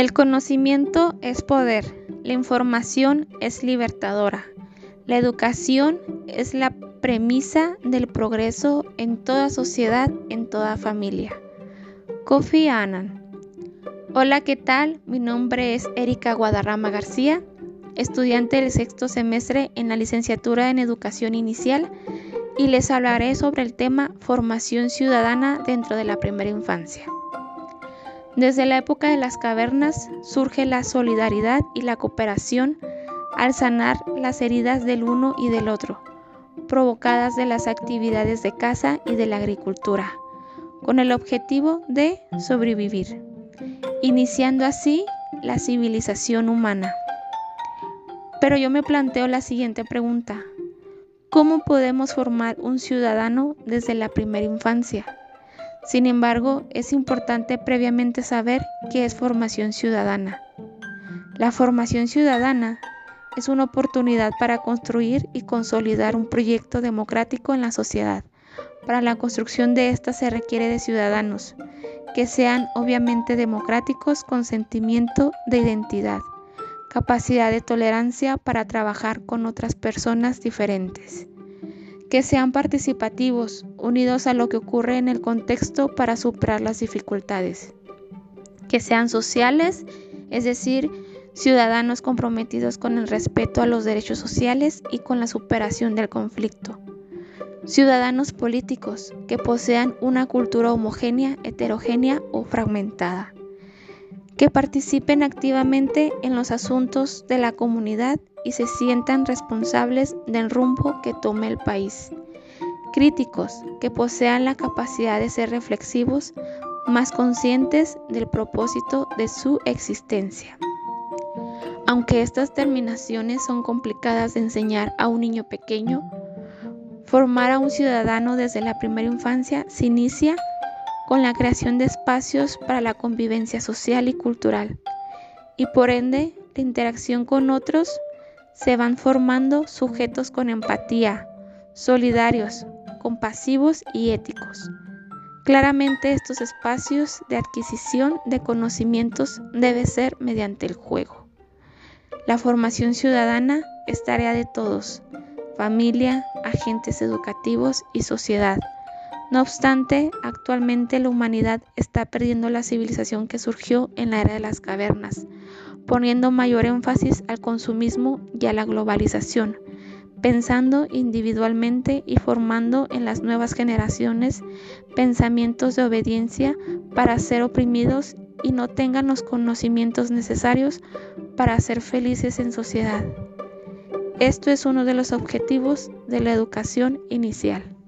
El conocimiento es poder, la información es libertadora, la educación es la premisa del progreso en toda sociedad, en toda familia. Kofi Annan. Hola, ¿qué tal? Mi nombre es Erika Guadarrama García, estudiante del sexto semestre en la licenciatura en Educación Inicial y les hablaré sobre el tema formación ciudadana dentro de la primera infancia. Desde la época de las cavernas surge la solidaridad y la cooperación al sanar las heridas del uno y del otro, provocadas de las actividades de caza y de la agricultura, con el objetivo de sobrevivir, iniciando así la civilización humana. Pero yo me planteo la siguiente pregunta. ¿Cómo podemos formar un ciudadano desde la primera infancia? Sin embargo, es importante previamente saber qué es formación ciudadana. La formación ciudadana es una oportunidad para construir y consolidar un proyecto democrático en la sociedad. Para la construcción de ésta se requiere de ciudadanos que sean obviamente democráticos con sentimiento de identidad, capacidad de tolerancia para trabajar con otras personas diferentes que sean participativos, unidos a lo que ocurre en el contexto para superar las dificultades, que sean sociales, es decir, ciudadanos comprometidos con el respeto a los derechos sociales y con la superación del conflicto. Ciudadanos políticos que posean una cultura homogénea, heterogénea o fragmentada. Que participen activamente en los asuntos de la comunidad y se sientan responsables del rumbo que tome el país. Críticos que posean la capacidad de ser reflexivos, más conscientes del propósito de su existencia. Aunque estas terminaciones son complicadas de enseñar a un niño pequeño, formar a un ciudadano desde la primera infancia se inicia con la creación de espacios para la convivencia social y cultural, y por ende la interacción con otros se van formando sujetos con empatía, solidarios, compasivos y éticos. Claramente estos espacios de adquisición de conocimientos debe ser mediante el juego. La formación ciudadana es tarea de todos, familia, agentes educativos y sociedad. No obstante, actualmente la humanidad está perdiendo la civilización que surgió en la era de las cavernas, poniendo mayor énfasis al consumismo y a la globalización, pensando individualmente y formando en las nuevas generaciones pensamientos de obediencia para ser oprimidos y no tengan los conocimientos necesarios para ser felices en sociedad. Esto es uno de los objetivos de la educación inicial.